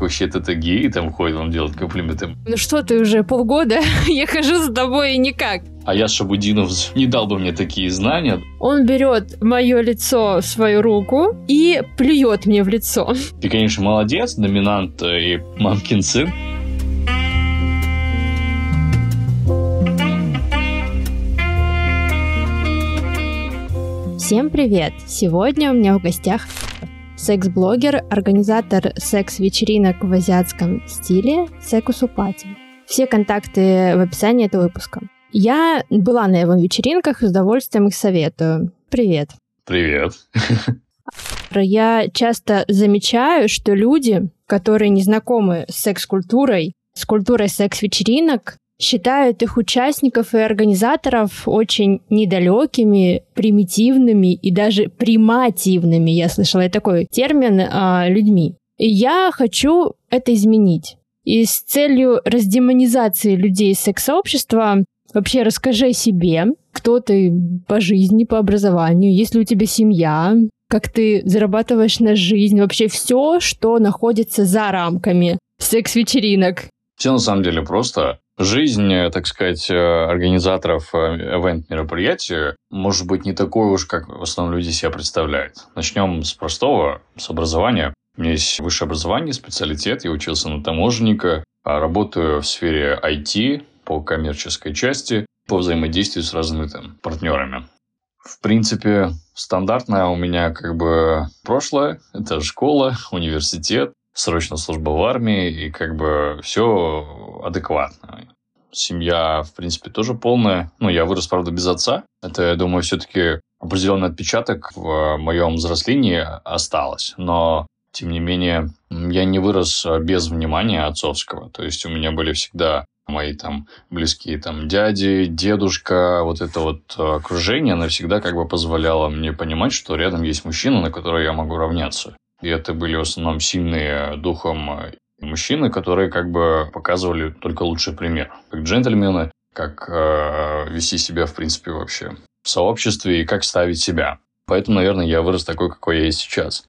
вообще-то это гей, там ходит, он делает комплименты. Ну что ты уже полгода, я хожу с тобой и никак. А я Шабудинов не дал бы мне такие знания. Он берет мое лицо в свою руку и плюет мне в лицо. Ты, конечно, молодец, доминант и мамкин сын. Всем привет! Сегодня у меня в гостях секс-блогер, организатор секс-вечеринок в азиатском стиле Секусу Пати. Все контакты в описании этого выпуска. Я была на его вечеринках, с удовольствием их советую. Привет. Привет. Я часто замечаю, что люди, которые не знакомы с секс-культурой, с культурой секс-вечеринок, считают их участников и организаторов очень недалекими, примитивными и даже примативными, я слышала такой термин, а, людьми. И я хочу это изменить. И с целью раздемонизации людей из секс-сообщества вообще расскажи себе, кто ты по жизни, по образованию, есть ли у тебя семья, как ты зарабатываешь на жизнь, вообще все, что находится за рамками секс-вечеринок. Все на самом деле просто. Жизнь, э, так сказать, э, организаторов ивент-мероприятий э, может быть не такой уж, как в основном люди себе представляют. Начнем с простого, с образования. У меня есть высшее образование, специалитет. Я учился на таможенника, а работаю в сфере IT по коммерческой части, по взаимодействию с разными там партнерами. В принципе, стандартное у меня как бы прошлое. Это школа, университет, срочная служба в армии, и как бы все адекватно. Семья, в принципе, тоже полная. Ну, я вырос, правда, без отца. Это, я думаю, все-таки определенный отпечаток в моем взрослении осталось. Но, тем не менее, я не вырос без внимания отцовского. То есть у меня были всегда мои там близкие там дяди, дедушка, вот это вот окружение, оно всегда как бы позволяло мне понимать, что рядом есть мужчина, на которого я могу равняться. И это были в основном сильные духом э, мужчины, которые как бы показывали только лучший пример. Как джентльмены, как э, вести себя, в принципе, вообще в сообществе и как ставить себя. Поэтому, наверное, я вырос такой, какой я есть сейчас.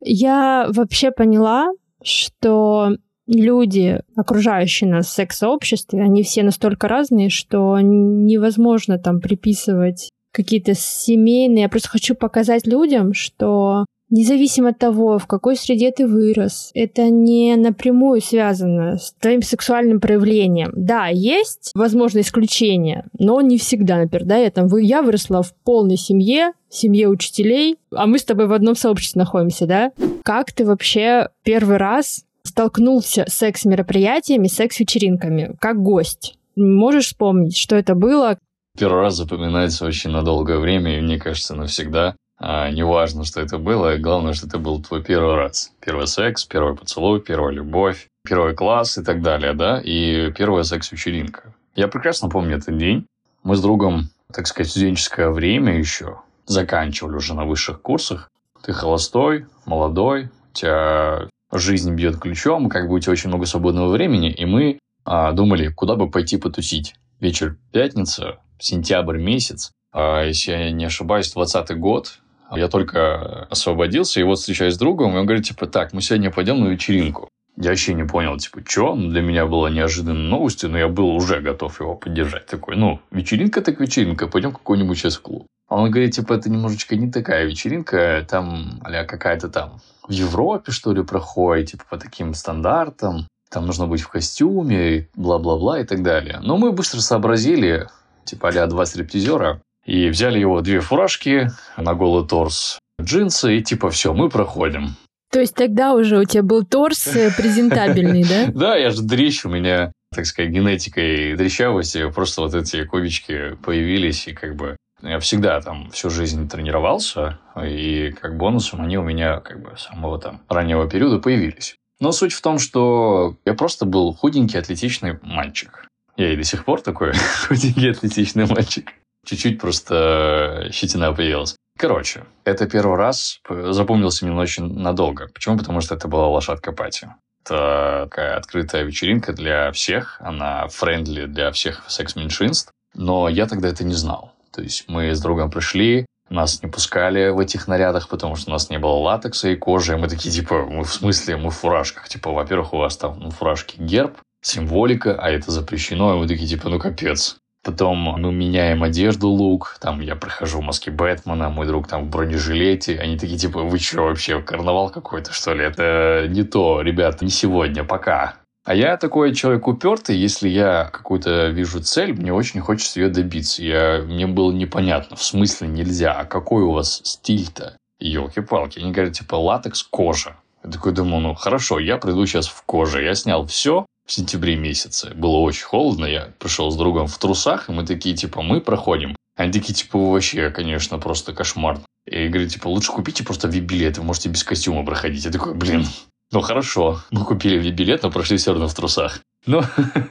Я вообще поняла, что люди, окружающие нас в секс-сообществе, они все настолько разные, что невозможно там приписывать какие-то семейные. Я просто хочу показать людям, что Независимо от того, в какой среде ты вырос, это не напрямую связано с твоим сексуальным проявлением. Да, есть, возможно, исключения, но не всегда, например, да, я там, я выросла в полной семье, семье учителей, а мы с тобой в одном сообществе находимся, да? Как ты вообще первый раз столкнулся с секс-мероприятиями, секс-вечеринками, как гость? Можешь вспомнить, что это было? Первый раз запоминается очень на долгое время, и мне кажется, навсегда. А, неважно, что это было, главное, что это был твой первый раз. Первый секс, первый поцелуй, первая любовь, первый класс и так далее, да, и первая секс-вечеринка. Я прекрасно помню этот день. Мы с другом, так сказать, студенческое время еще заканчивали уже на высших курсах. Ты холостой, молодой, у тебя жизнь бьет ключом, как бы у тебя очень много свободного времени, и мы а, думали, куда бы пойти потусить. Вечер пятница, сентябрь месяц, а, если я не ошибаюсь, 20 год, я только освободился, и вот встречаюсь с другом, и он говорит, типа, так, мы сегодня пойдем на вечеринку. Я вообще не понял, типа, что? Ну, для меня было неожиданной новостью, но я был уже готов его поддержать. Такой, ну, вечеринка так вечеринка, пойдем какой-нибудь сейчас в клуб. А он говорит, типа, это немножечко не такая вечеринка, там, а какая-то там в Европе, что ли, проходит, типа, по таким стандартам. Там нужно быть в костюме, бла-бла-бла и так далее. Но мы быстро сообразили, типа, а два стриптизера, и взяли его две фуражки на голый торс, джинсы, и типа все, мы проходим. То есть тогда уже у тебя был торс э, презентабельный, да? Да, я же дрищ, у меня, так сказать, генетикой дрещавости, просто вот эти кубички появились, и как бы я всегда там всю жизнь тренировался, и как бонусом они у меня как бы с самого там раннего периода появились. Но суть в том, что я просто был худенький, атлетичный мальчик. Я и до сих пор такой худенький, атлетичный мальчик. Чуть-чуть просто э, щетина появилась. Короче, это первый раз запомнился мне очень надолго. Почему? Потому что это была лошадка party. Это такая открытая вечеринка для всех. Она friendly для всех секс-меньшинств. Но я тогда это не знал. То есть мы с другом пришли, Нас не пускали в этих нарядах, потому что у нас не было латекса и кожи. И мы такие, типа, мы в смысле, мы в фуражках. Типа, во-первых, у вас там на фуражке герб, символика, а это запрещено. И мы такие, типа, ну капец. Потом мы меняем одежду, лук. Там я прохожу в маске Бэтмена, мой друг там в бронежилете. Они такие, типа, вы что вообще, карнавал какой-то, что ли? Это не то, ребята, не сегодня, пока. А я такой человек упертый, если я какую-то вижу цель, мне очень хочется ее добиться. Я, мне было непонятно, в смысле нельзя, а какой у вас стиль-то? Елки-палки. Они говорят, типа, латекс, кожа. Я такой думаю, ну хорошо, я приду сейчас в коже. Я снял все, в сентябре месяце. Было очень холодно, я пришел с другом в трусах, и мы такие, типа, мы проходим. Они такие, типа, вообще, конечно, просто кошмар. И говорю, типа, лучше купите просто вип-билет, вы можете без костюма проходить. Я такой, блин, ну хорошо, мы купили вип-билет, но прошли все равно в трусах. Ну,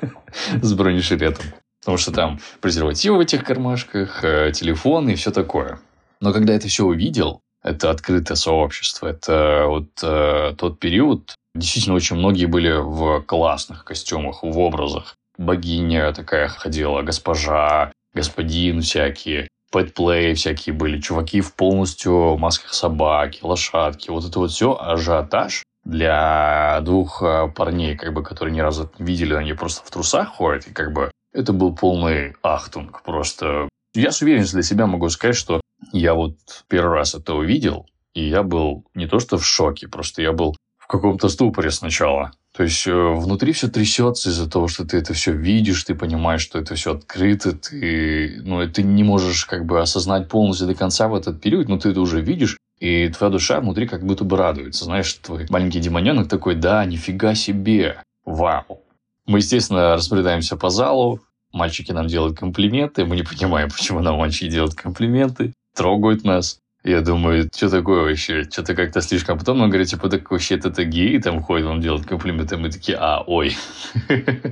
с бронежилетом. Потому что там презервативы в этих кармашках, э, телефон и все такое. Но когда это все увидел, это открытое сообщество, это вот э, тот период, Действительно, очень многие были в классных костюмах, в образах. Богиня такая ходила, госпожа, господин всякие, пэтплей всякие были, чуваки в полностью масках собаки, лошадки. Вот это вот все ажиотаж для двух э, парней, как бы, которые ни разу не видели, они просто в трусах ходят, и как бы это был полный ахтунг просто. Я с уверенностью для себя могу сказать, что я вот первый раз это увидел, и я был не то что в шоке, просто я был каком-то ступоре сначала. То есть э, внутри все трясется из-за того, что ты это все видишь, ты понимаешь, что это все открыто, ты, ну, ты не можешь как бы осознать полностью до конца в этот период, но ты это уже видишь, и твоя душа внутри как будто бы радуется. Знаешь, твой маленький демоненок такой, да, нифига себе, вау. Мы, естественно, разбредаемся по залу, мальчики нам делают комплименты, мы не понимаем, почему нам мальчики делают комплименты, трогают нас. Я думаю, что такое вообще? Что-то как-то слишком. Потом он говорит, типа, так вообще это гей, там ходит, он делает комплименты. Мы такие, а, ой.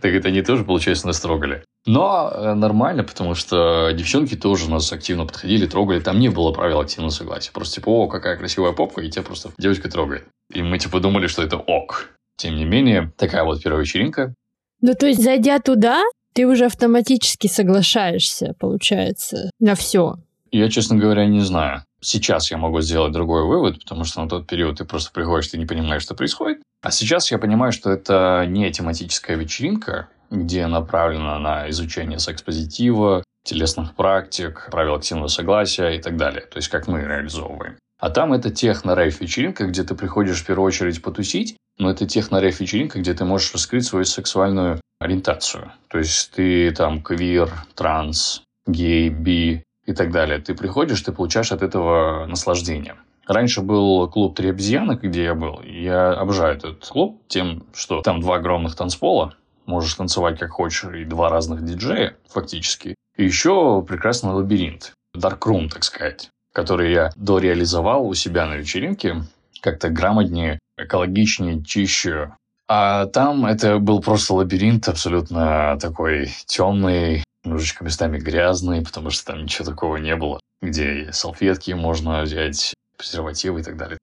Так это они тоже, получается, нас трогали. Но э, нормально, потому что девчонки тоже нас активно подходили, трогали. Там не было правил активного согласия. Просто типа, о, какая красивая попка, и тебя просто девочка трогает. И мы типа думали, что это ок. Тем не менее, такая вот первая вечеринка. Ну, то есть, зайдя туда, ты уже автоматически соглашаешься, получается, на все. Я, честно говоря, не знаю. Сейчас я могу сделать другой вывод, потому что на тот период ты просто приходишь, ты не понимаешь, что происходит. А сейчас я понимаю, что это не тематическая вечеринка, где направлена на изучение секс-позитива, телесных практик, правил активного согласия и так далее. То есть, как мы реализовываем. А там это техно-рейв-вечеринка, где ты приходишь в первую очередь потусить, но это техно-рейв-вечеринка, где ты можешь раскрыть свою сексуальную ориентацию. То есть, ты там квир, транс, гей, би, и так далее. Ты приходишь, ты получаешь от этого наслаждение. Раньше был клуб «Три обезьяны», где я был. Я обожаю этот клуб тем, что там два огромных танцпола, можешь танцевать как хочешь, и два разных диджея фактически. И еще прекрасный лабиринт, Room, так сказать, который я дореализовал у себя на вечеринке, как-то грамотнее, экологичнее, чище. А там это был просто лабиринт абсолютно такой темный, немножечко местами грязный, потому что там ничего такого не было, где салфетки можно взять, презервативы и так далее.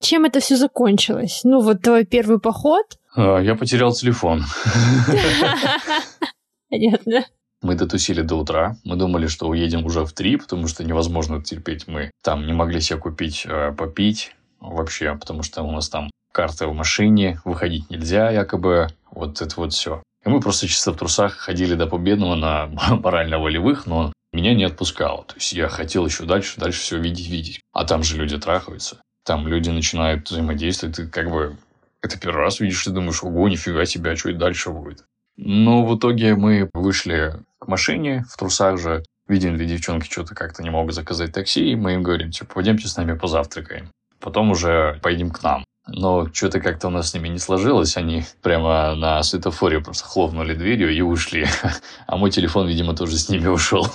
Чем это все закончилось? Ну, вот твой первый поход? А, я потерял телефон. Понятно. Мы дотусили до утра. Мы думали, что уедем уже в три, потому что невозможно терпеть. Мы там не могли себе купить э, попить вообще, потому что у нас там карта в машине, выходить нельзя якобы. Вот это вот все. И мы просто чисто в трусах ходили до победного на морально-волевых, но меня не отпускало. То есть я хотел еще дальше, дальше все видеть, видеть. А там же люди трахаются. Там люди начинают взаимодействовать. Ты как бы это первый раз видишь, ты думаешь, ого, нифига себе, а что это дальше будет? Но в итоге мы вышли к машине в трусах же. Видим, две девчонки что-то как-то не могут заказать такси, и мы им говорим, типа, пойдемте с нами позавтракаем. Потом уже поедем к нам. Но что-то как-то у нас с ними не сложилось. Они прямо на светофоре просто хлопнули дверью и ушли. А мой телефон, видимо, тоже с ними ушел.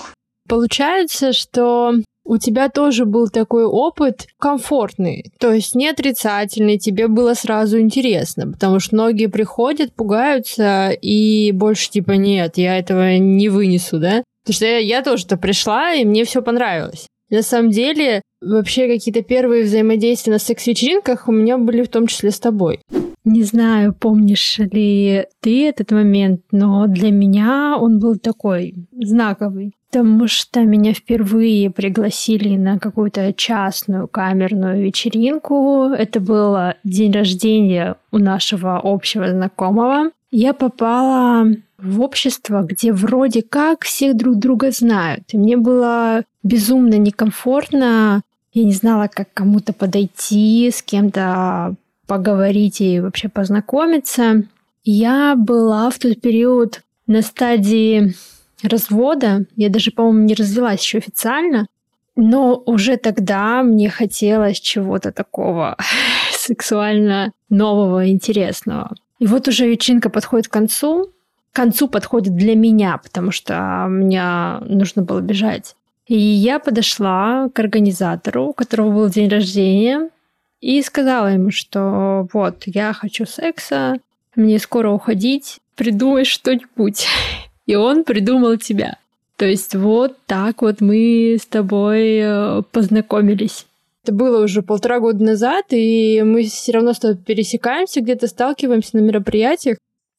Получается, что у тебя тоже был такой опыт комфортный, то есть не отрицательный, тебе было сразу интересно, потому что многие приходят, пугаются и больше типа нет, я этого не вынесу, да? Потому что я, я тоже-то пришла, и мне все понравилось. На самом деле, вообще какие-то первые взаимодействия на секс-вечеринках у меня были в том числе с тобой. Не знаю, помнишь ли ты этот момент, но для меня он был такой знаковый. Потому что меня впервые пригласили на какую-то частную камерную вечеринку. Это был день рождения у нашего общего знакомого. Я попала в общество, где вроде как всех друг друга знают. И мне было безумно некомфортно. Я не знала, как кому-то подойти, с кем-то поговорить и вообще познакомиться. Я была в тот период на стадии развода. Я даже, по-моему, не развелась еще официально. Но уже тогда мне хотелось чего-то такого сексуально нового, интересного. И вот уже вечеринка подходит к концу. К концу подходит для меня, потому что мне нужно было бежать. И я подошла к организатору, у которого был день рождения, и сказала ему, что вот, я хочу секса, мне скоро уходить, придумай что-нибудь. и он придумал тебя. То есть вот так вот мы с тобой э, познакомились. Это было уже полтора года назад, и мы все равно с тобой пересекаемся, где-то сталкиваемся на мероприятиях.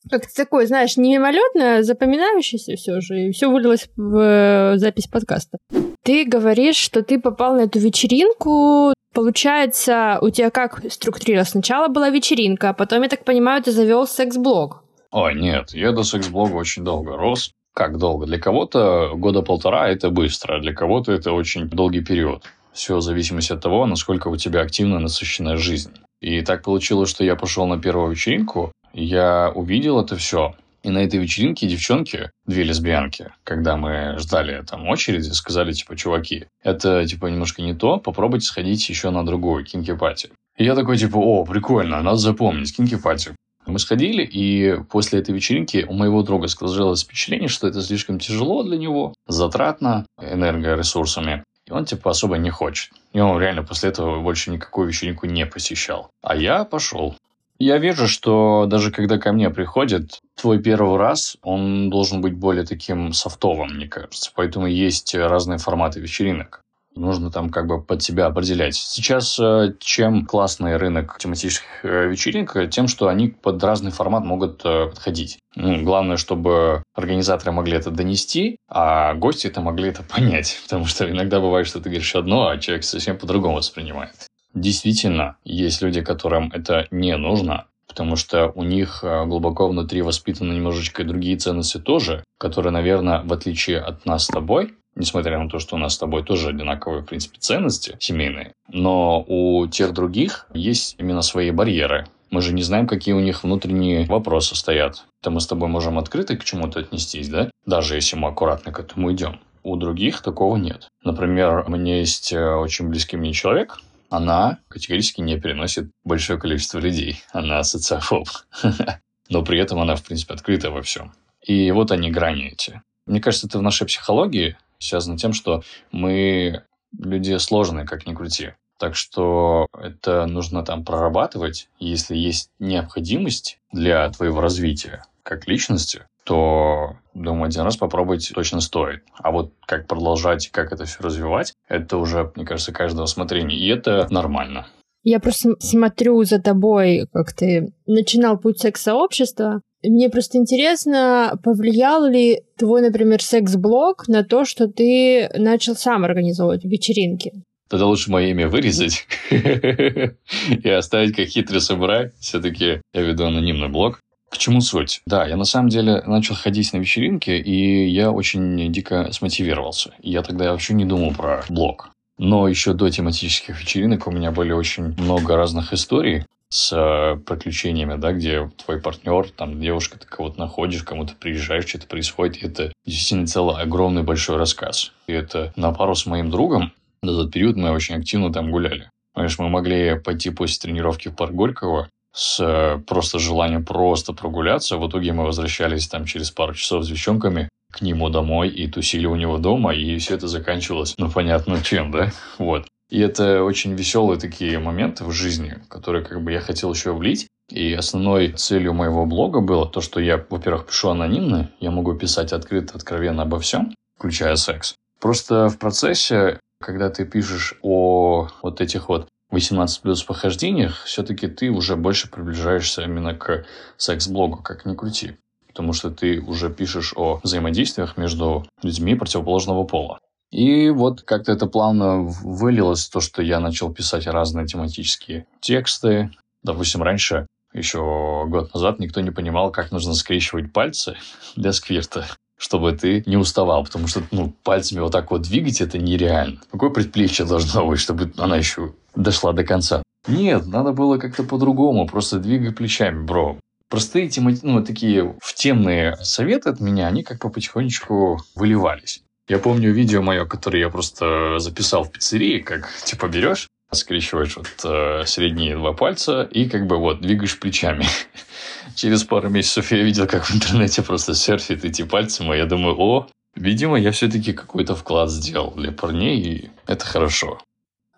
Как-то такое, знаешь, не мимолетное, запоминающееся все же, и все вылилось в э, запись подкаста. Ты говоришь, что ты попал на эту вечеринку. Получается, у тебя как структурировалось? Сначала была вечеринка, а потом, я так понимаю, ты завел секс-блог. Ой, нет, я до секс-блога очень долго рос. Как долго? Для кого-то года полтора – это быстро, а для кого-то это очень долгий период. Все в зависимости от того, насколько у тебя активно насыщенная жизнь. И так получилось, что я пошел на первую вечеринку, я увидел это все. И на этой вечеринке девчонки, две лесбиянки, когда мы ждали там очереди, сказали, типа, чуваки, это, типа, немножко не то, попробуйте сходить еще на другую кинки-пати. И я такой, типа, о, прикольно, надо запомнить, кинки-пати. Мы сходили, и после этой вечеринки у моего друга сложилось впечатление, что это слишком тяжело для него, затратно энергоресурсами. И он, типа, особо не хочет. И он реально после этого больше никакую вечеринку не посещал. А я пошел. Я вижу, что даже когда ко мне приходит, твой первый раз, он должен быть более таким софтовым, мне кажется. Поэтому есть разные форматы вечеринок нужно там как бы под себя определять. Сейчас э, чем классный рынок тематических э, вечеринок, тем, что они под разный формат могут э, подходить. Ну, главное, чтобы организаторы могли это донести, а гости это могли это понять. Потому что иногда бывает, что ты говоришь одно, а человек совсем по-другому воспринимает. Действительно, есть люди, которым это не нужно, потому что у них глубоко внутри воспитаны немножечко другие ценности тоже, которые, наверное, в отличие от нас с тобой, несмотря на то, что у нас с тобой тоже одинаковые, в принципе, ценности семейные, но у тех других есть именно свои барьеры. Мы же не знаем, какие у них внутренние вопросы стоят. То мы с тобой можем открыто к чему-то отнестись, да? Даже если мы аккуратно к этому идем. У других такого нет. Например, у меня есть э, очень близкий мне человек, она категорически не переносит большое количество людей. Она социофоб. Но при этом она, в принципе, открыта во всем. И вот они грани эти. Мне кажется, это в нашей психологии связано тем, что мы люди сложные, как ни крути. Так что это нужно там прорабатывать. Если есть необходимость для твоего развития как личности, то, думаю, один раз попробовать точно стоит. А вот как продолжать, как это все развивать, это уже, мне кажется, каждого смотрения. И это нормально. Я просто смотрю за тобой, как ты начинал путь секс-сообщества, мне просто интересно, повлиял ли твой, например, секс-блог на то, что ты начал сам организовывать вечеринки? Тогда лучше мое имя вырезать и оставить как хитрый самурай. Все-таки я веду анонимный блог. К чему суть? Да, я на самом деле начал ходить на вечеринки, и я очень дико смотивировался. Я тогда вообще не думал про блог. Но еще до тематических вечеринок у меня были очень много разных историй, с э, приключениями, да, где твой партнер, там, девушка, ты кого-то находишь, кому-то приезжаешь, что-то происходит. Это действительно целый огромный большой рассказ. И это на пару с моим другом, на тот период мы очень активно там гуляли. Понимаешь, мы могли пойти после тренировки в парк Горького с э, просто желанием просто прогуляться. В итоге мы возвращались там через пару часов с девчонками к нему домой и тусили у него дома, и все это заканчивалось, ну, понятно, чем, да? Вот. И это очень веселые такие моменты в жизни, которые как бы я хотел еще влить. И основной целью моего блога было то, что я, во-первых, пишу анонимно, я могу писать открыто, откровенно обо всем, включая секс. Просто в процессе, когда ты пишешь о вот этих вот 18 плюс похождениях, все-таки ты уже больше приближаешься именно к секс-блогу, как ни крути. Потому что ты уже пишешь о взаимодействиях между людьми противоположного пола. И вот как-то это плавно вылилось то, что я начал писать разные тематические тексты. Допустим, раньше, еще год назад, никто не понимал, как нужно скрещивать пальцы для сквирта чтобы ты не уставал, потому что ну, пальцами вот так вот двигать это нереально. Какое предплечье должно быть, чтобы она еще дошла до конца? Нет, надо было как-то по-другому, просто двигай плечами, бро. Простые темати... ну, такие в темные советы от меня, они как бы потихонечку выливались. Я помню видео мое, которое я просто записал в пиццерии, как типа берешь, скрещиваешь вот э, средние два пальца и как бы вот двигаешь плечами. Через пару месяцев я видел, как в интернете просто серфит эти пальцы мои. Я думаю, о, видимо, я все-таки какой-то вклад сделал для парней, и это хорошо.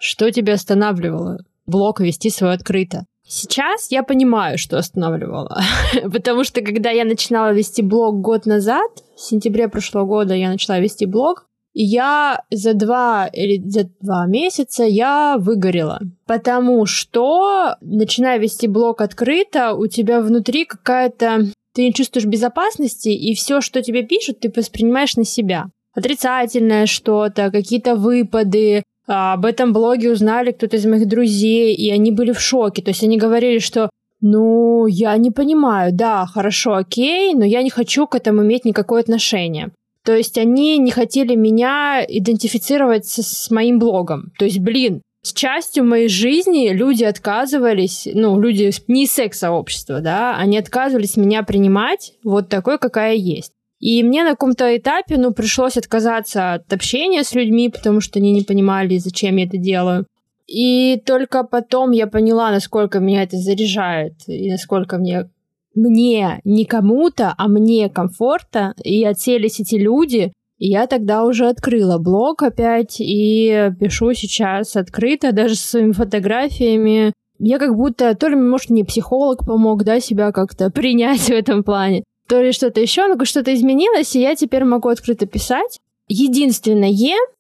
Что тебя останавливало? Блог вести свой открыто. Сейчас я понимаю, что останавливало. Потому что когда я начинала вести блог год назад, в сентябре прошлого года я начала вести блог, и я за два или за два месяца я выгорела. Потому что, начиная вести блог открыто, у тебя внутри какая-то... Ты не чувствуешь безопасности, и все, что тебе пишут, ты воспринимаешь на себя. Отрицательное что-то, какие-то выпады, об этом блоге узнали кто-то из моих друзей, и они были в шоке. То есть они говорили, что ну, я не понимаю, да, хорошо, окей, но я не хочу к этому иметь никакое отношение. То есть они не хотели меня идентифицировать с, с моим блогом. То есть, блин, с частью моей жизни люди отказывались, ну, люди не из секс-сообщества, да, они отказывались меня принимать вот такой, какая есть. И мне на каком-то этапе, ну, пришлось отказаться от общения с людьми, потому что они не понимали, зачем я это делаю. И только потом я поняла, насколько меня это заряжает, и насколько мне мне, не кому-то, а мне комфорта, и отселись эти люди, и я тогда уже открыла блог опять и пишу сейчас открыто, даже с своими фотографиями. Я как будто, то ли, может, мне психолог помог, да, себя как-то принять в этом плане, то ли что-то еще, но что-то изменилось, и я теперь могу открыто писать. Единственное,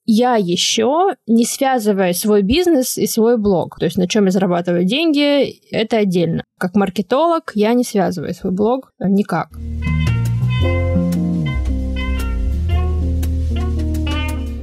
я еще не связываю свой бизнес и свой блог. То есть на чем я зарабатываю деньги, это отдельно. Как маркетолог я не связываю свой блог никак.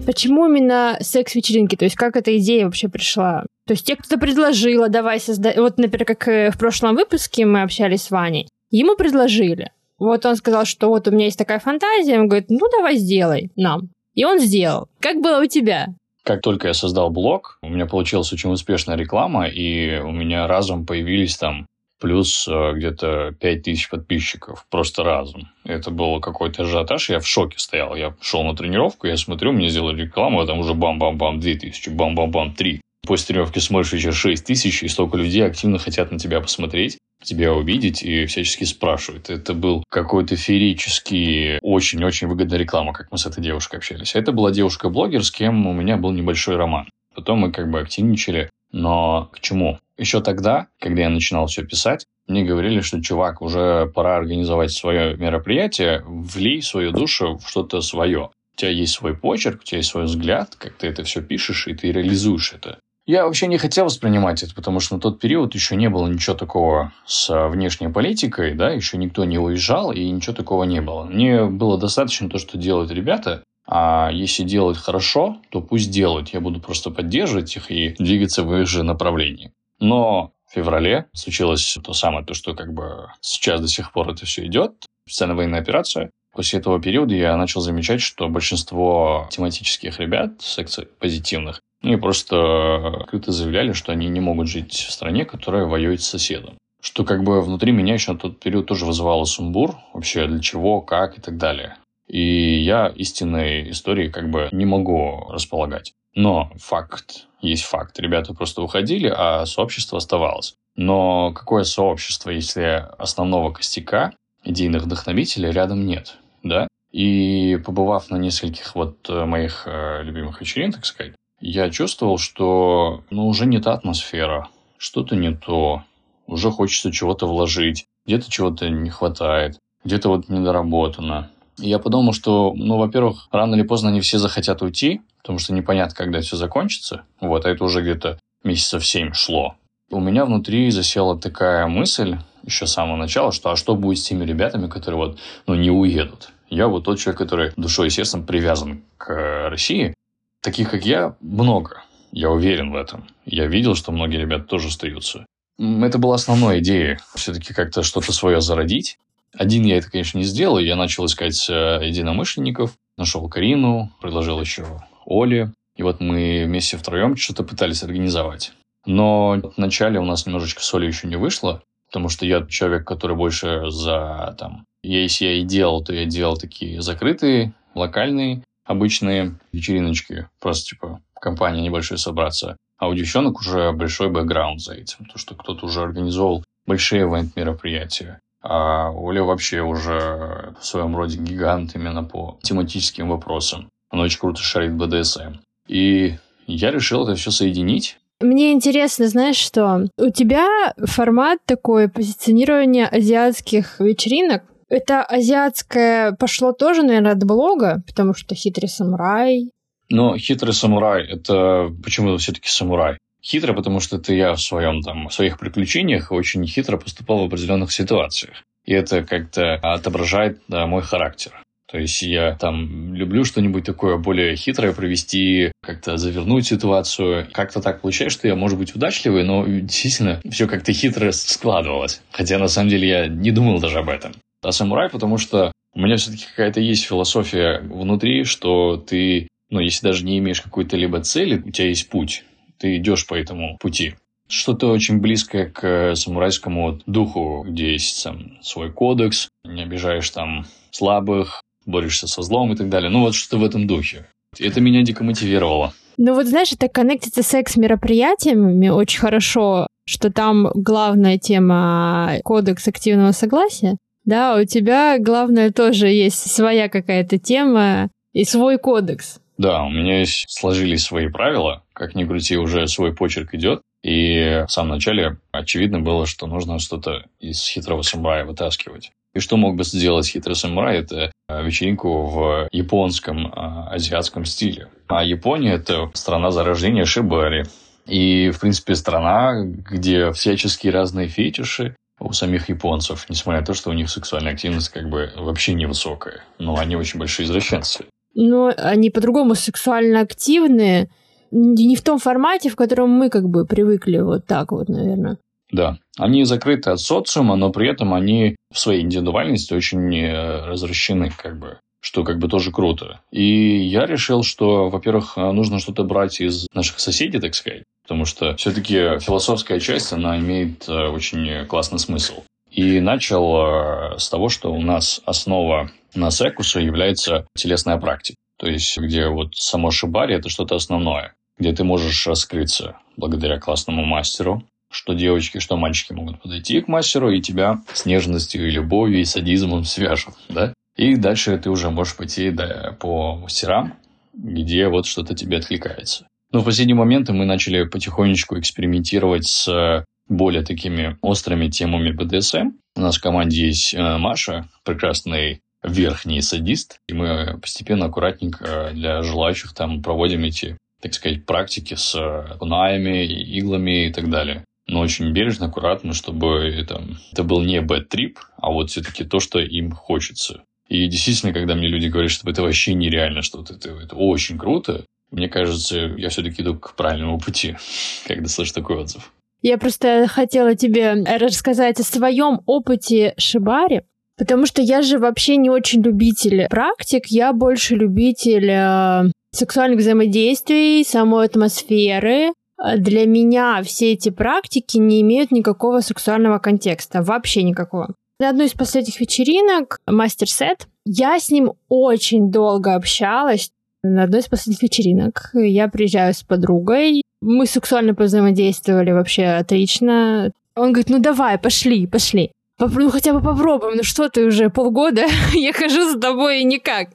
Почему именно секс-вечеринки? То есть как эта идея вообще пришла? То есть те, кто-то предложила, давай создать... Вот, например, как э, в прошлом выпуске мы общались с Ваней. Ему предложили. Вот он сказал, что вот у меня есть такая фантазия. Он говорит, ну давай сделай нам. И он сделал. Как было у тебя? Как только я создал блог, у меня получилась очень успешная реклама, и у меня разом появились там плюс э, где-то 5000 подписчиков. Просто разом. Это был какой-то ажиотаж, я в шоке стоял. Я шел на тренировку, я смотрю, мне сделали рекламу, а там уже бам-бам-бам 2000, бам-бам-бам 3. После тренировки смотришь еще 6 тысяч, и столько людей активно хотят на тебя посмотреть тебя увидеть и всячески спрашивают. Это был какой-то феерический, очень-очень выгодная реклама, как мы с этой девушкой общались. Это была девушка-блогер, с кем у меня был небольшой роман. Потом мы как бы активничали, но к чему? Еще тогда, когда я начинал все писать, мне говорили, что, чувак, уже пора организовать свое мероприятие, влей свою душу в что-то свое. У тебя есть свой почерк, у тебя есть свой взгляд, как ты это все пишешь, и ты реализуешь это. Я вообще не хотел воспринимать это, потому что на тот период еще не было ничего такого с внешней политикой, да, еще никто не уезжал, и ничего такого не было. Мне было достаточно то, что делают ребята, а если делают хорошо, то пусть делают. Я буду просто поддерживать их и двигаться в их же направлении. Но в феврале случилось то самое, то, что как бы сейчас до сих пор это все идет, специальная военная операция. После этого периода я начал замечать, что большинство тематических ребят, секций позитивных, они просто открыто заявляли, что они не могут жить в стране, которая воюет с соседом. Что как бы внутри меня еще на тот период тоже вызывало сумбур. Вообще для чего, как и так далее. И я истинной истории как бы не могу располагать. Но факт есть факт. Ребята просто уходили, а сообщество оставалось. Но какое сообщество, если основного костяка идейных вдохновителей рядом нет, да? И побывав на нескольких вот э, моих э, любимых вечеринок, так сказать, я чувствовал, что ну, уже не та атмосфера, что-то не то, уже хочется чего-то вложить, где-то чего-то не хватает, где-то вот недоработано. И я подумал, что, ну, во-первых, рано или поздно они все захотят уйти, потому что непонятно, когда все закончится. Вот, а это уже где-то месяцев семь шло, у меня внутри засела такая мысль еще с самого начала, что а что будет с теми ребятами, которые вот, ну, не уедут. Я вот тот человек, который душой и сердцем привязан к России. Таких, как я, много. Я уверен в этом. Я видел, что многие ребята тоже остаются. Это была основная идея. Все-таки как-то что-то свое зародить. Один я это, конечно, не сделал. Я начал искать э, единомышленников. Нашел Карину, предложил еще Оле. И вот мы вместе втроем что-то пытались организовать. Но вначале у нас немножечко соли еще не вышло, потому что я человек, который больше за там... Если я и делал, то я делал такие закрытые, локальные, обычные вечериночки. Просто типа компания небольшой собраться. А у девчонок уже большой бэкграунд за этим. То, что кто-то уже организовал большие ивент-мероприятия. А Оля вообще уже в своем роде гигант именно по тематическим вопросам. Она очень круто шарит БДСМ. И я решил это все соединить. Мне интересно, знаешь что? У тебя формат такой позиционирования азиатских вечеринок. Это азиатское пошло тоже, наверное, от блога, потому что хитрый самурай, но хитрый самурай – это почему все-таки самурай? Хитрый, потому что это я в своем там, в своих приключениях очень хитро поступал в определенных ситуациях. И это как-то отображает да, мой характер. То есть я там люблю что-нибудь такое более хитрое провести, как-то завернуть ситуацию. Как-то так получается, что я, может быть, удачливый, но действительно все как-то хитро складывалось. Хотя на самом деле я не думал даже об этом. А самурай, потому что у меня все-таки какая-то есть философия внутри, что ты но если даже не имеешь какой-то либо цели, у тебя есть путь, ты идешь по этому пути. Что-то очень близкое к самурайскому духу, где есть там свой кодекс, не обижаешь там слабых, борешься со злом и так далее. Ну вот что-то в этом духе. Это меня дико мотивировало. Ну вот знаешь, это коннектится с секс-мероприятиями очень хорошо, что там главная тема кодекс активного согласия. Да, у тебя главное тоже есть своя какая-то тема и свой кодекс. Да, у меня есть, сложились свои правила, как ни крути, уже свой почерк идет. И в самом начале очевидно было, что нужно что-то из хитрого самурая вытаскивать. И что мог бы сделать хитрый самурай? Это э, вечеринку в японском, э, азиатском стиле. А Япония – это страна зарождения шибари. И, в принципе, страна, где всяческие разные фетиши у самих японцев, несмотря на то, что у них сексуальная активность как бы вообще невысокая. Но они очень большие извращенцы но они по-другому сексуально активные, не в том формате, в котором мы как бы привыкли вот так вот, наверное. Да, они закрыты от социума, но при этом они в своей индивидуальности очень э, развращены, как бы что как бы тоже круто. И я решил, что, во-первых, нужно что-то брать из наших соседей, так сказать, потому что все-таки философская часть, она имеет э, очень классный смысл. И начал э, с того, что у нас основа на секуса является телесная практика. То есть, где вот само шибари – это что-то основное, где ты можешь раскрыться благодаря классному мастеру, что девочки, что мальчики могут подойти к мастеру и тебя с нежностью и любовью и садизмом свяжут, да? И дальше ты уже можешь пойти да, по мастерам, где вот что-то тебе откликается. Но в последние моменты мы начали потихонечку экспериментировать с более такими острыми темами БДСМ. У нас в команде есть э, Маша, прекрасный верхний садист, и мы постепенно, аккуратненько для желающих там проводим эти, так сказать, практики с кунаями, иглами и так далее. Но очень бережно, аккуратно, чтобы это, это был не бэт-трип, а вот все-таки то, что им хочется. И действительно, когда мне люди говорят, что это вообще нереально что-то, это, это очень круто, мне кажется, я все-таки иду к правильному пути, когда слышу такой отзыв. Я просто хотела тебе рассказать о своем опыте шибари, потому что я же вообще не очень любитель практик, я больше любитель э, сексуальных взаимодействий, самой атмосферы. Для меня все эти практики не имеют никакого сексуального контекста, вообще никакого. На одной из последних вечеринок, мастер-сет, я с ним очень долго общалась. На одной из последних вечеринок я приезжаю с подругой, мы сексуально позаимодействовали вообще отлично. Он говорит, ну давай, пошли, пошли. Ну хотя бы попробуем, ну что ты уже полгода, я хожу за тобой и никак.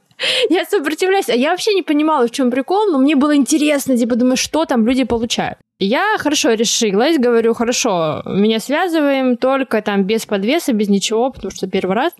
Я сопротивляюсь, а я вообще не понимала, в чем прикол, но мне было интересно, типа, думаю, что там люди получают. Я хорошо решилась, говорю, хорошо, меня связываем только там без подвеса, без ничего, потому что первый раз.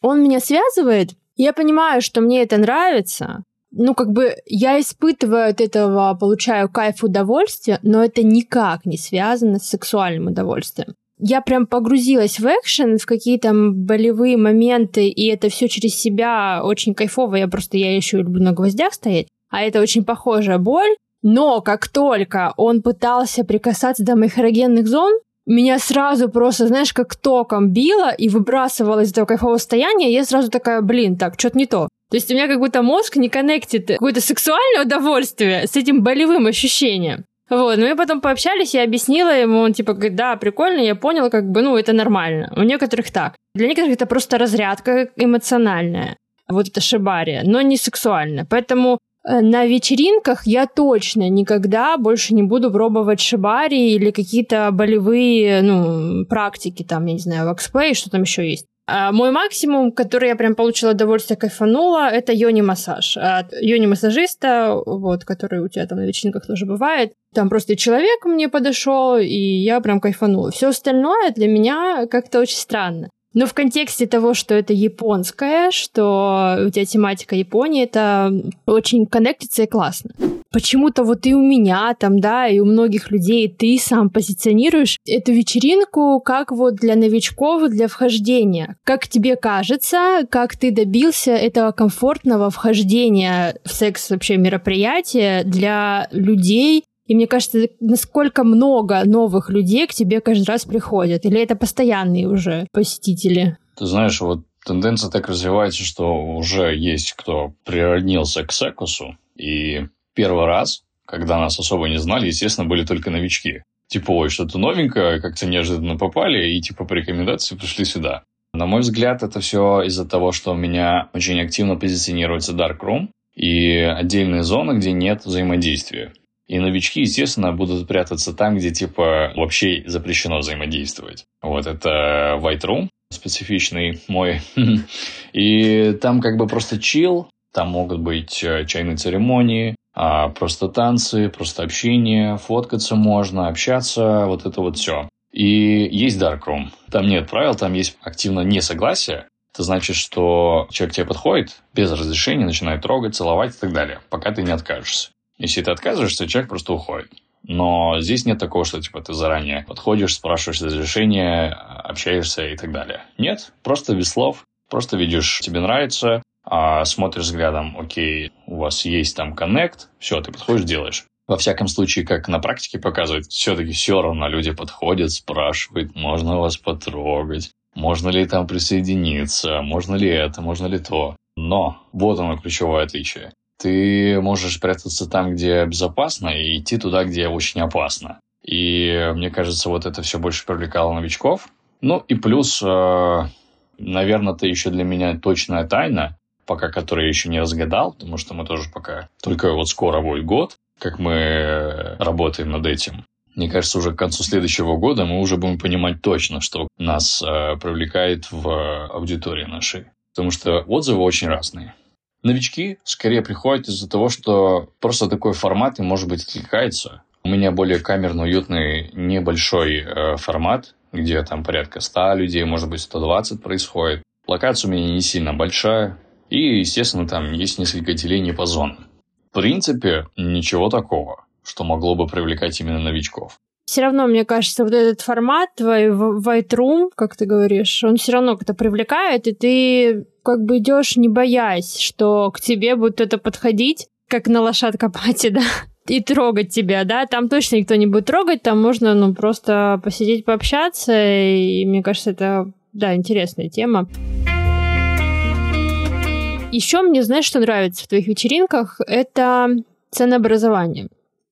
Он меня связывает, я понимаю, что мне это нравится, ну, как бы я испытываю от этого, получаю кайф удовольствие, но это никак не связано с сексуальным удовольствием. Я прям погрузилась в экшен, в какие-то болевые моменты, и это все через себя очень кайфово. Я просто, я еще люблю на гвоздях стоять, а это очень похожая боль. Но как только он пытался прикасаться до моих эрогенных зон, меня сразу просто, знаешь, как током било и выбрасывало из этого кайфового состояния, я сразу такая, блин, так, что-то не то. То есть у меня как будто мозг не коннектит какое-то сексуальное удовольствие с этим болевым ощущением. Вот, ну мы потом пообщались, я объяснила ему, он типа говорит, да, прикольно, я понял, как бы, ну, это нормально. У некоторых так. Для некоторых это просто разрядка эмоциональная. Вот это шибария, но не сексуальная. Поэтому Э, на вечеринках я точно никогда больше не буду пробовать шибари или какие-то болевые ну, практики, там, я не знаю, ваксплей, что там еще есть. А мой максимум, который я прям получила удовольствие, кайфанула, это йони-массаж. От йони-массажиста, вот, который у тебя там на вечеринках тоже бывает. Там просто человек мне подошел, и я прям кайфанула. Все остальное для меня как-то очень странно. Но в контексте того, что это японское, что у тебя тематика Японии, это очень коннектится и классно. Почему-то вот и у меня там, да, и у многих людей ты сам позиционируешь эту вечеринку как вот для новичков, для вхождения. Как тебе кажется, как ты добился этого комфортного вхождения в секс вообще мероприятие для людей, и мне кажется, насколько много новых людей к тебе каждый раз приходят? Или это постоянные уже посетители? Ты знаешь, вот тенденция так развивается, что уже есть кто природнился к секусу. И первый раз, когда нас особо не знали, естественно, были только новички. Типа, ой, что-то новенькое, как-то неожиданно попали, и типа по рекомендации пришли сюда. На мой взгляд, это все из-за того, что у меня очень активно позиционируется Dark Room и отдельные зоны, где нет взаимодействия. И новички, естественно, будут прятаться там, где, типа, вообще запрещено взаимодействовать. Вот это White Room, специфичный мой. И там как бы просто чил, там могут быть э, чайные церемонии, а просто танцы, просто общение, фоткаться можно, общаться, вот это вот все. И есть Dark. Там нет правил, там есть активно несогласие. Это значит, что человек тебе подходит без разрешения, начинает трогать, целовать и так далее, пока ты не откажешься. Если ты отказываешься, человек просто уходит. Но здесь нет такого, что типа ты заранее подходишь, спрашиваешь разрешение, общаешься и так далее. Нет, просто без слов, просто видишь, тебе нравится, а смотришь взглядом, окей, у вас есть там коннект, все, ты подходишь, делаешь. Во всяком случае, как на практике показывает, все-таки все равно люди подходят, спрашивают, можно вас потрогать, можно ли там присоединиться, можно ли это, можно ли то. Но вот оно ключевое отличие ты можешь прятаться там, где безопасно, и идти туда, где очень опасно. И мне кажется, вот это все больше привлекало новичков. Ну и плюс, э, наверное, это еще для меня точная тайна, пока которую я еще не разгадал, потому что мы тоже пока только вот скоро будет год, как мы работаем над этим. Мне кажется, уже к концу следующего года мы уже будем понимать точно, что нас э, привлекает в аудитории нашей. Потому что отзывы очень разные. Новички скорее приходят из-за того, что просто такой формат им, может быть, откликается. У меня более камерно уютный небольшой э, формат, где там порядка 100 людей, может быть, 120 происходит. Локация у меня не сильно большая. И, естественно, там есть несколько делений по зонам. В принципе, ничего такого, что могло бы привлекать именно новичков все равно, мне кажется, вот этот формат твой White Room, как ты говоришь, он все равно как-то привлекает, и ты как бы идешь не боясь, что к тебе будет это подходить, как на лошадка пати, да, и трогать тебя, да, там точно никто не будет трогать, там можно, ну, просто посидеть, пообщаться, и мне кажется, это, да, интересная тема. Еще мне, знаешь, что нравится в твоих вечеринках? Это ценообразование.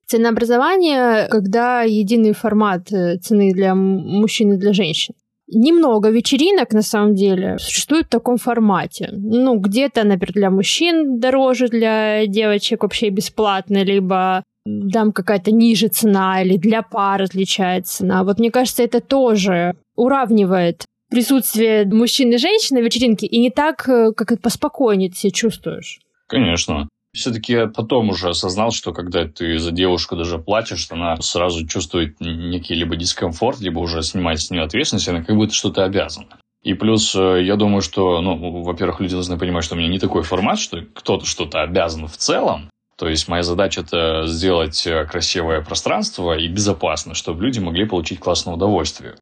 Ценообразование, когда единый формат э, цены для мужчин и для женщин. Немного вечеринок, на самом деле, существует в таком формате. Ну, где-то, например, для мужчин дороже, для девочек вообще бесплатно, либо там какая-то ниже цена, или для пар отличается цена. Вот мне кажется, это тоже уравнивает присутствие мужчин и женщин на вечеринке, и не так, э, как это поспокойнее ты себя чувствуешь. Конечно. Все-таки я потом уже осознал, что когда ты за девушку даже платишь, она сразу чувствует некий либо дискомфорт, либо уже снимает с нее ответственность, она как будто что-то обязана. И плюс, э, я думаю, что, ну, во-первых, люди должны понимать, что у меня не такой формат, что кто-то что-то обязан в целом. То есть моя задача это сделать э, красивое пространство и безопасно, чтобы люди могли получить классное удовольствие.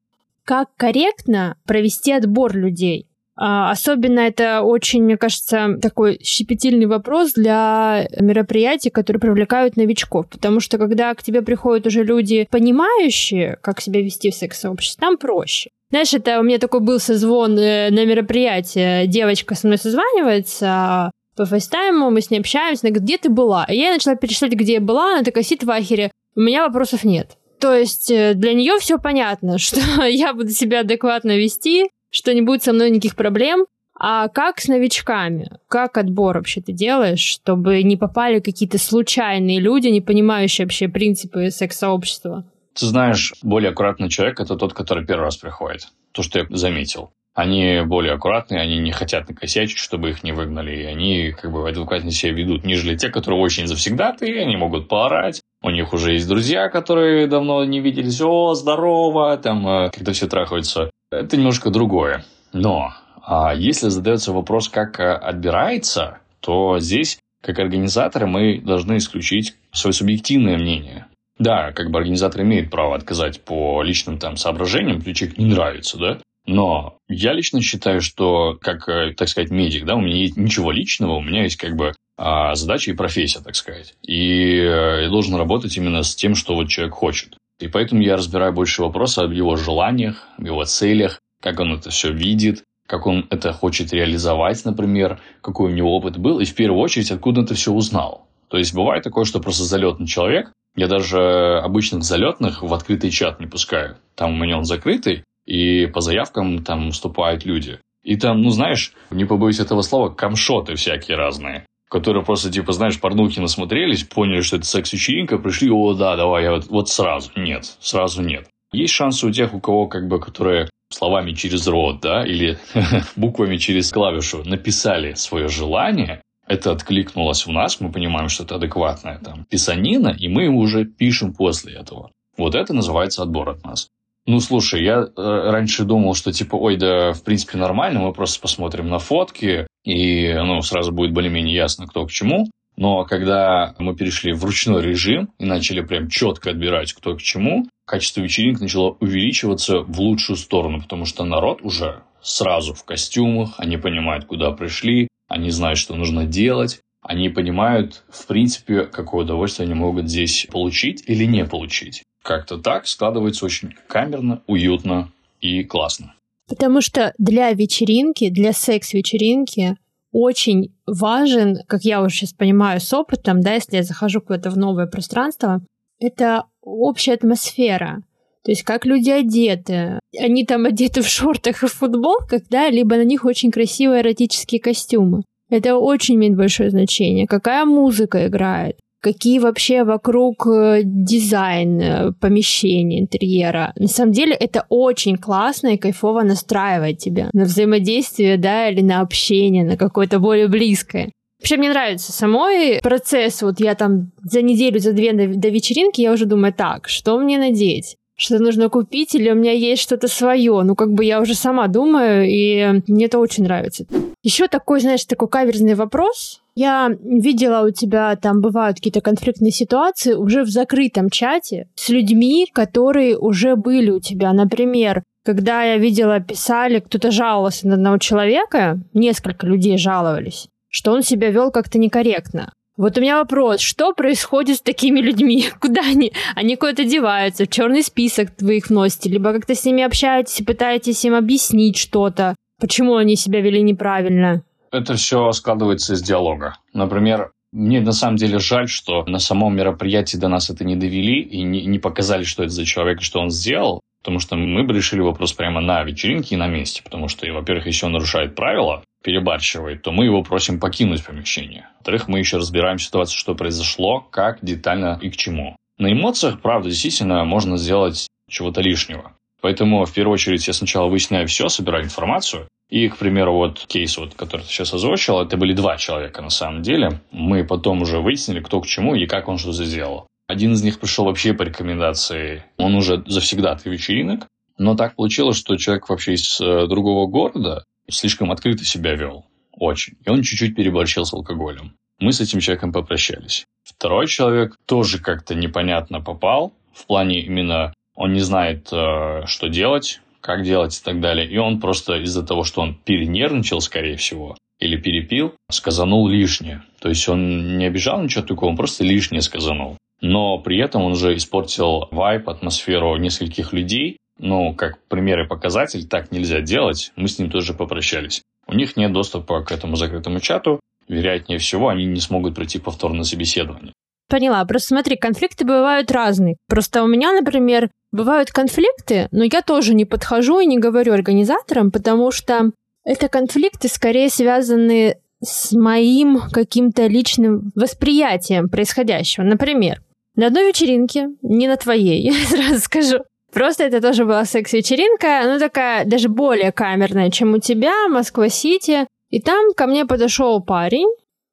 Как корректно провести отбор людей? А, особенно это очень, мне кажется, такой щепетильный вопрос для мероприятий, которые привлекают новичков. Потому что когда к тебе приходят уже люди, понимающие, как себя вести в секс-сообществе, там проще. Знаешь, это у меня такой был созвон э, на мероприятии. Девочка со мной созванивается по фейстайму, мы с ней общаемся, она говорит, где ты была? И я начала перечислять, где я была, она такая сидит в ахере, у меня вопросов нет. То есть э, для нее все понятно, что я буду себя адекватно вести, что не будет со мной никаких проблем. А как с новичками? Как отбор вообще ты делаешь, чтобы не попали какие-то случайные люди, не понимающие вообще принципы секс-сообщества? Ты знаешь, более аккуратный человек – это тот, который первый раз приходит. То, что я заметил. Они более аккуратные, они не хотят накосячить, чтобы их не выгнали. И они как бы адекватнее себя ведут, нежели те, которые очень завсегдаты, они могут поорать. У них уже есть друзья, которые давно не виделись. О, здорово! Там, э, когда все трахаются это немножко другое. Но а если задается вопрос, как э, отбирается, то здесь, как организаторы, мы должны исключить свое субъективное мнение. Да, как бы организатор имеет право отказать по личным там соображениям, человек не нравится, да, но я лично считаю, что, как, э, так сказать, медик, да, у меня нет ничего личного, у меня есть как бы а, задача и профессия, так сказать. И э, я должен работать именно с тем, что вот человек хочет. И поэтому я разбираю больше вопросы об его желаниях, его целях, как он это все видит, как он это хочет реализовать, например, какой у него опыт был, и в первую очередь, откуда это все узнал. То есть бывает такое, что просто залетный человек, я даже обычных залетных в открытый чат не пускаю. Там у меня он закрытый, и по заявкам там вступают люди. И там, ну знаешь, не побоюсь этого слова, камшоты всякие разные которые просто, типа, знаешь, порнухи насмотрелись, поняли, что это секс-вечеринка, пришли, о, да, давай, я вот, вот сразу. Нет, сразу нет. Есть шансы у тех, у кого, как бы, которые словами через рот, да, или буквами через клавишу написали свое желание, это откликнулось в нас, мы понимаем, что это адекватная там писанина, и мы уже пишем после этого. Вот это называется отбор от нас. Ну, слушай, я э, раньше думал, что типа, ой, да, в принципе, нормально, мы просто посмотрим на фотки, и ну, сразу будет более-менее ясно, кто к чему. Но когда мы перешли в ручной режим и начали прям четко отбирать, кто к чему, качество вечеринок начало увеличиваться в лучшую сторону, потому что народ уже сразу в костюмах, они понимают, куда пришли, они знают, что нужно делать, они понимают, в принципе, какое удовольствие они могут здесь получить или не получить. Как-то так складывается очень камерно, уютно и классно. Потому что для вечеринки, для секс-вечеринки очень важен, как я уже сейчас понимаю с опытом, да, если я захожу куда-то в новое пространство, это общая атмосфера. То есть как люди одеты. Они там одеты в шортах и в футболках, да, либо на них очень красивые эротические костюмы. Это очень имеет большое значение. Какая музыка играет какие вообще вокруг э, дизайн э, помещения, интерьера. На самом деле это очень классно и кайфово настраивает тебя на взаимодействие, да, или на общение, на какое-то более близкое. Вообще мне нравится самой процесс. Вот я там за неделю, за две до, до вечеринки я уже думаю, так, что мне надеть? Что нужно купить, или у меня есть что-то свое. Ну, как бы я уже сама думаю, и мне это очень нравится. Еще такой, знаешь, такой каверзный вопрос. Я видела у тебя там бывают какие-то конфликтные ситуации уже в закрытом чате с людьми, которые уже были у тебя. Например, когда я видела, писали, кто-то жаловался на одного человека, несколько людей жаловались, что он себя вел как-то некорректно. Вот у меня вопрос, что происходит с такими людьми? Куда они? Они куда-то деваются, в черный список вы их вносите, либо как-то с ними общаетесь и пытаетесь им объяснить что-то, почему они себя вели неправильно это все складывается из диалога. Например, мне на самом деле жаль, что на самом мероприятии до нас это не довели и не, не показали, что это за человек и что он сделал. Потому что мы бы решили вопрос прямо на вечеринке и на месте. Потому что, во-первых, если он нарушает правила, перебарщивает, то мы его просим покинуть помещение. Во-вторых, мы еще разбираем ситуацию, что произошло, как детально и к чему. На эмоциях, правда, действительно можно сделать чего-то лишнего. Поэтому, в первую очередь, я сначала выясняю все, собираю информацию, и, к примеру, вот кейс, вот, который ты сейчас озвучил, это были два человека на самом деле. Мы потом уже выяснили, кто к чему и как он что сделал. Один из них пришел вообще по рекомендации. Он уже завсегдатый вечеринок. Но так получилось, что человек вообще из э, другого города слишком открыто себя вел. Очень. И он чуть-чуть переборщил с алкоголем. Мы с этим человеком попрощались. Второй человек тоже как-то непонятно попал. В плане именно он не знает, э, что делать, как делать и так далее. И он просто из-за того, что он перенервничал, скорее всего, или перепил, сказанул лишнее. То есть он не обижал ничего такого, он просто лишнее сказанул. Но при этом он уже испортил вайп, атмосферу нескольких людей. Ну, как пример и показатель, так нельзя делать. Мы с ним тоже попрощались. У них нет доступа к этому закрытому чату. Вероятнее всего, они не смогут пройти повторное собеседование. Поняла. Просто смотри, конфликты бывают разные. Просто у меня, например, бывают конфликты, но я тоже не подхожу и не говорю организаторам, потому что это конфликты скорее связаны с моим каким-то личным восприятием происходящего. Например, на одной вечеринке, не на твоей, я сразу скажу, Просто это тоже была секс-вечеринка, ну такая даже более камерная, чем у тебя, Москва-Сити. И там ко мне подошел парень,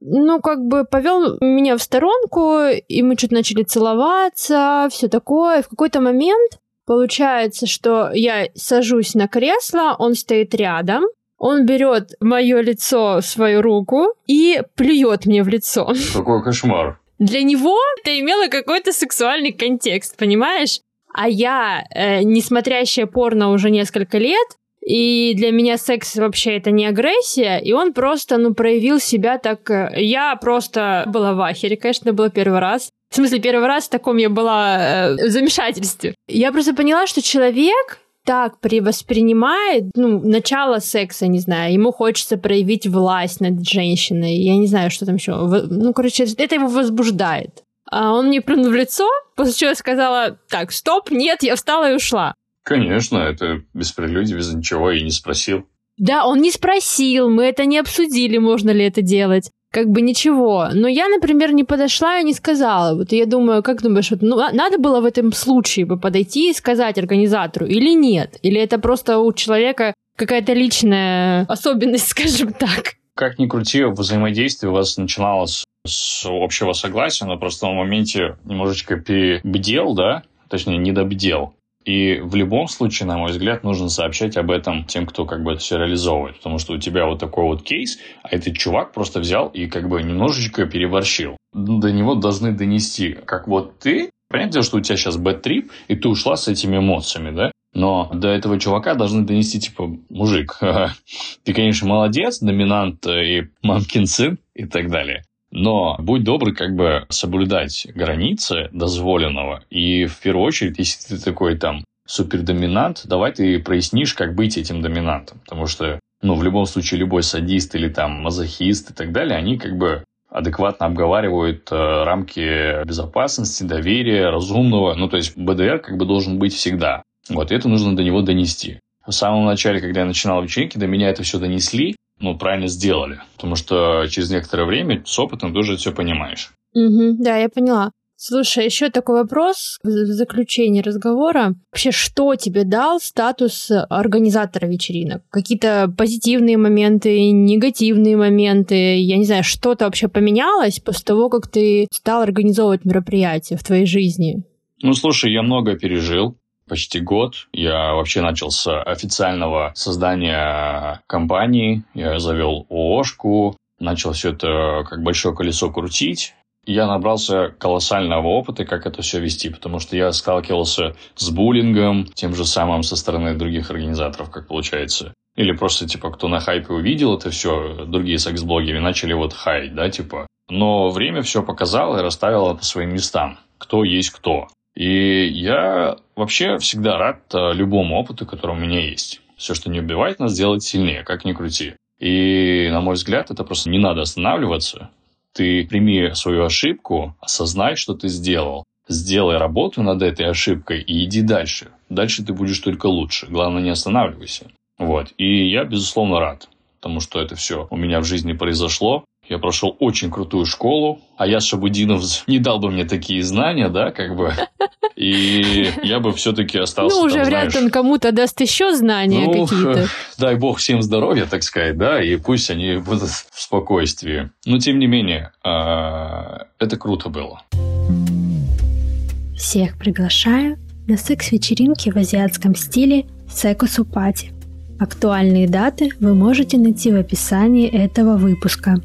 ну, как бы повел меня в сторонку, и мы чуть начали целоваться, все такое. И в какой-то момент получается, что я сажусь на кресло, он стоит рядом, он берет мое лицо в свою руку и плюет мне в лицо. Какой кошмар. Для него это имело какой-то сексуальный контекст, понимаешь? А я, э, не смотрящая порно уже несколько лет, и для меня секс вообще это не агрессия, и он просто, ну, проявил себя так... Э, я просто была в ахере, конечно, это был первый раз. В смысле, первый раз в таком я была э, в замешательстве. Я просто поняла, что человек так воспринимает, ну, начало секса, не знаю, ему хочется проявить власть над женщиной, я не знаю, что там еще. Ну, короче, это его возбуждает. А он мне плюнул в лицо, после чего я сказала, так, стоп, нет, я встала и ушла. Конечно, это без прелюдий, без ничего, и не спросил. Да, он не спросил, мы это не обсудили, можно ли это делать. Как бы ничего. Но я, например, не подошла и не сказала. Вот я думаю, как думаешь, вот, ну, надо было в этом случае бы подойти и сказать организатору или нет? Или это просто у человека какая-то личная особенность, скажем так? Как ни крути, взаимодействие у вас начиналось с общего согласия, но просто в моменте немножечко перебдел, да, точнее, недобдел. И в любом случае, на мой взгляд, нужно сообщать об этом тем, кто как бы это все реализовывает. Потому что у тебя вот такой вот кейс, а этот чувак просто взял и как бы немножечко переборщил. До него должны донести, как вот ты, понятно, что у тебя сейчас бэт-трип, и ты ушла с этими эмоциями, да? Но до этого чувака должны донести, типа, мужик, ты, конечно, молодец, доминант и мамкин сын и так далее. Но будь добр, как бы соблюдать границы дозволенного. И в первую очередь, если ты такой там супердоминант, давай ты прояснишь, как быть этим доминантом. Потому что, ну, в любом случае, любой садист или там мазохист и так далее, они как бы адекватно обговаривают э, рамки безопасности, доверия, разумного. Ну, то есть БДР как бы должен быть всегда. Вот, это нужно до него донести. В самом начале, когда я начинал вечеринки, до меня это все донесли, ну, правильно сделали. Потому что через некоторое время с опытом ты уже все понимаешь. Угу, да, я поняла. Слушай, еще такой вопрос в заключении разговора. Вообще, что тебе дал статус организатора вечеринок? Какие-то позитивные моменты, негативные моменты? Я не знаю, что-то вообще поменялось после того, как ты стал организовывать мероприятия в твоей жизни? Ну, слушай, я много пережил почти год. Я вообще начал с официального создания компании. Я завел ООшку, начал все это как большое колесо крутить. Я набрался колоссального опыта, как это все вести, потому что я сталкивался с буллингом, тем же самым со стороны других организаторов, как получается. Или просто, типа, кто на хайпе увидел это все, другие секс-блогеры начали вот хаять, да, типа. Но время все показало и расставило по своим местам, кто есть кто. И я вообще всегда рад э, любому опыту, который у меня есть. Все, что не убивает нас, делает сильнее, как ни крути. И, на мой взгляд, это просто не надо останавливаться. Ты прими свою ошибку, осознай, что ты сделал. Сделай работу над этой ошибкой и иди дальше. Дальше ты будешь только лучше. Главное, не останавливайся. Вот. И я, безусловно, рад, потому что это все у меня в жизни произошло. Я прошел очень крутую школу, а я Шабудинов не дал бы мне такие знания, да, как бы. И я бы все-таки остался. Ну, уже там, вряд ли он кому-то даст еще знания ну, какие-то. Дай бог всем здоровья, так сказать, да, и пусть они будут в спокойствии. Но тем не менее, а, это круто было. Всех приглашаю на секс-вечеринки в азиатском стиле Секосупати. Актуальные даты вы можете найти в описании этого выпуска.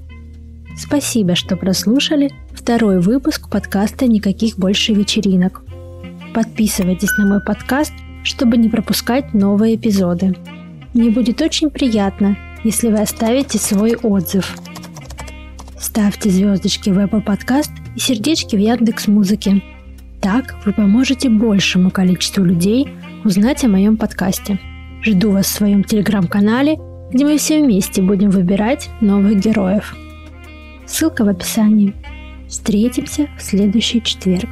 Спасибо, что прослушали второй выпуск подкаста «Никаких больше вечеринок». Подписывайтесь на мой подкаст, чтобы не пропускать новые эпизоды. Мне будет очень приятно, если вы оставите свой отзыв. Ставьте звездочки в Apple Podcast и сердечки в Яндекс Музыке. Так вы поможете большему количеству людей узнать о моем подкасте – Жду вас в своем телеграм-канале, где мы все вместе будем выбирать новых героев. Ссылка в описании. Встретимся в следующий четверг.